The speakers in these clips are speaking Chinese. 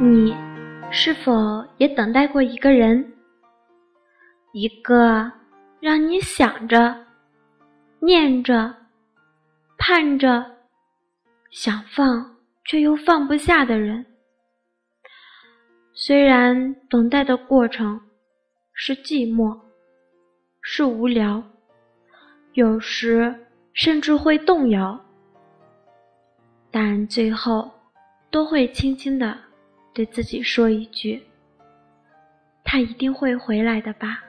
你是否也等待过一个人？一个让你想着、念着、盼着、想放却又放不下的人。虽然等待的过程是寂寞，是无聊，有时甚至会动摇，但最后都会轻轻的对自己说一句：“他一定会回来的吧。”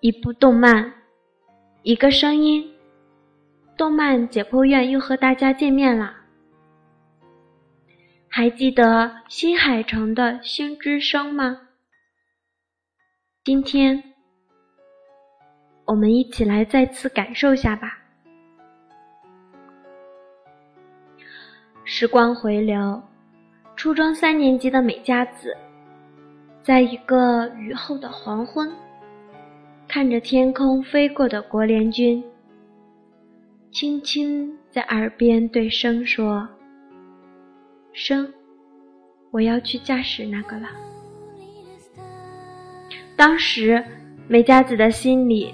一部动漫，一个声音，动漫解剖院又和大家见面了。还记得新海诚的《星之声》吗？今天，我们一起来再次感受下吧。时光回流，初中三年级的美佳子，在一个雨后的黄昏，看着天空飞过的国联军，轻轻在耳边对生说。生，我要去驾驶那个了。当时美佳子的心里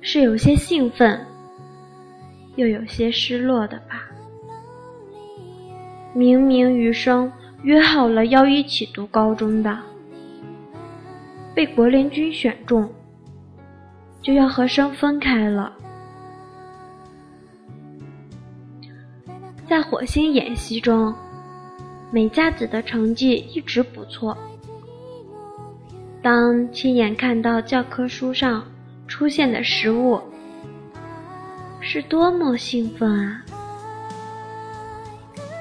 是有些兴奋，又有些失落的吧。明明与生约好了要一起读高中的，被国联军选中，就要和生分开了。在火星演习中。美佳子的成绩一直不错。当亲眼看到教科书上出现的食物，是多么兴奋啊！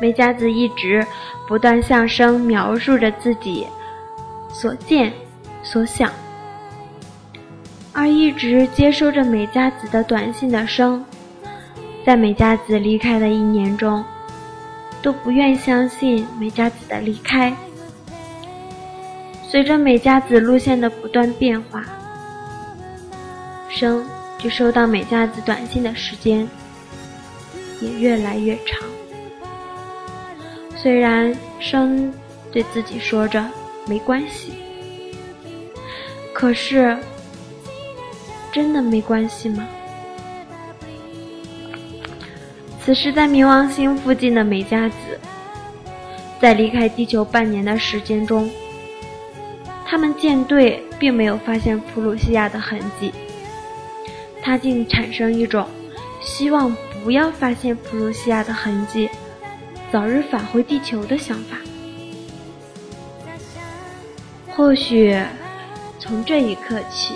美佳子一直不断向生描述着自己所见所想，而一直接收着美佳子的短信的生，在美佳子离开的一年中。都不愿相信美佳子的离开。随着美佳子路线的不断变化，生就收到美佳子短信的时间也越来越长。虽然生对自己说着没关系，可是真的没关系吗？此时，在冥王星附近的美加子，在离开地球半年的时间中，他们舰队并没有发现普鲁西亚的痕迹。他竟产生一种希望不要发现普鲁西亚的痕迹，早日返回地球的想法。或许，从这一刻起，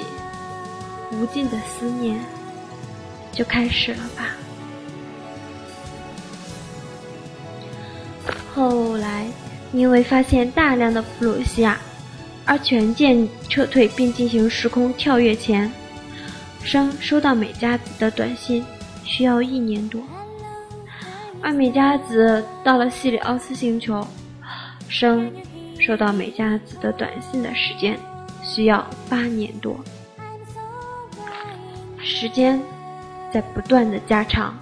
无尽的思念就开始了吧。后来，因为发现大量的普鲁西亚，而全舰撤退并进行时空跳跃前，生收到美加子的短信需要一年多，而美加子到了西里奥斯星球，生收到美加子的短信的时间需要八年多，时间在不断的加长。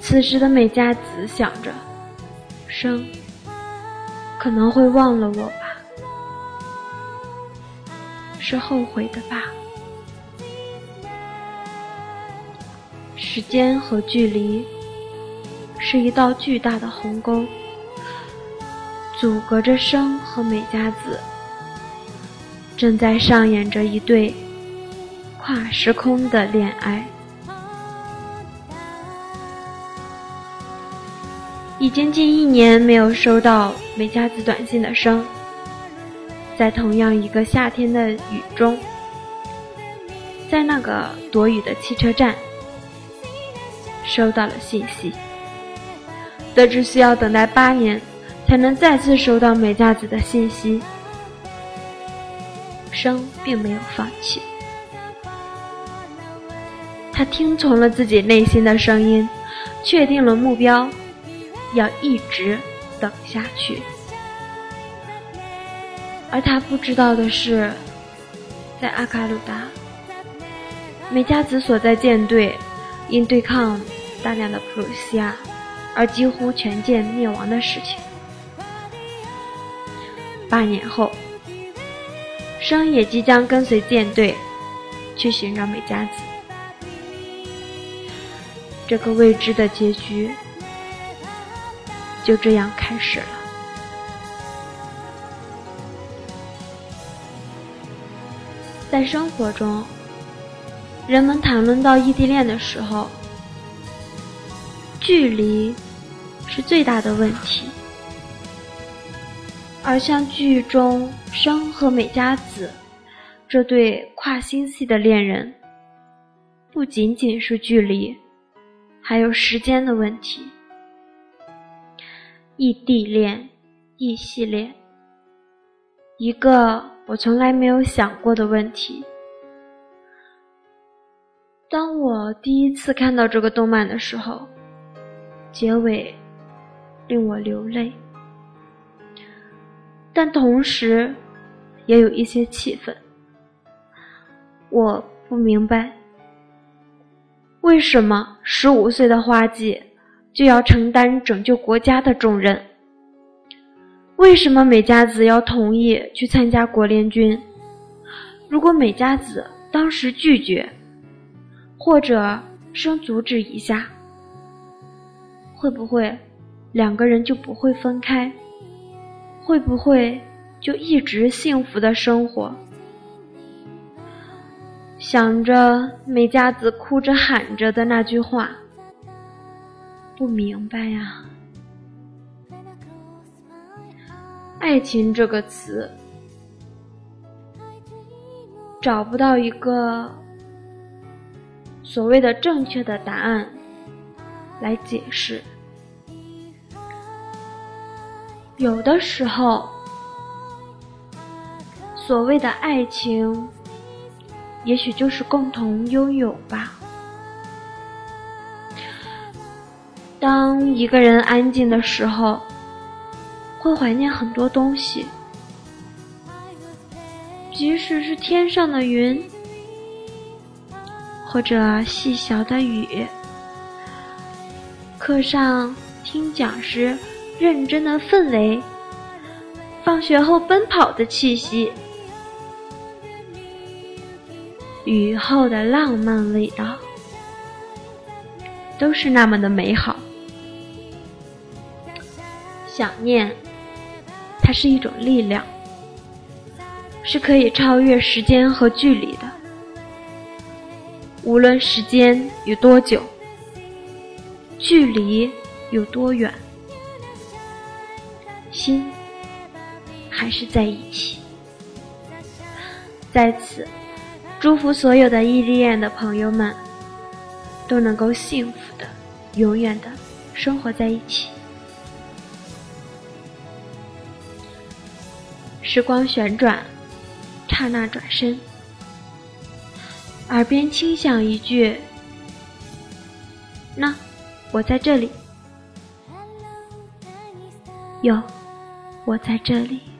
此时的美加子想着。生可能会忘了我吧，是后悔的吧。时间和距离是一道巨大的鸿沟，阻隔着生和美佳子，正在上演着一对跨时空的恋爱。已经近一年没有收到美佳子短信的生，在同样一个夏天的雨中，在那个躲雨的汽车站，收到了信息，得知需要等待八年才能再次收到美佳子的信息，生并没有放弃，他听从了自己内心的声音，确定了目标。要一直等下去，而他不知道的是，在阿卡鲁达，美加子所在舰队因对抗大量的普鲁西亚而几乎全舰灭亡的事情。八年后，生也即将跟随舰队去寻找美加子。这个未知的结局就这样开始了。在生活中，人们谈论到异地恋的时候，距离是最大的问题。而像剧中生和美佳子这对跨星系的恋人，不仅仅是距离。还有时间的问题，异地恋、异系恋，一个我从来没有想过的问题。当我第一次看到这个动漫的时候，结尾令我流泪，但同时也有一些气愤。我不明白。为什么十五岁的花季就要承担拯救国家的重任？为什么美加子要同意去参加国联军？如果美加子当时拒绝，或者生阻止一下，会不会两个人就不会分开？会不会就一直幸福的生活？想着美佳子哭着喊着的那句话，不明白呀。爱情这个词，找不到一个所谓的正确的答案来解释。有的时候，所谓的爱情。也许就是共同拥有吧。当一个人安静的时候，会怀念很多东西，即使是天上的云，或者细小的雨，课上听讲时认真的氛围，放学后奔跑的气息。雨后的浪漫味道，都是那么的美好。想念，它是一种力量，是可以超越时间和距离的。无论时间有多久，距离有多远，心还是在一起。在此。祝福所有的异地恋的朋友们都能够幸福的、永远的生活在一起。时光旋转，刹那转身，耳边轻响一句：“那我在这里。”有，我在这里。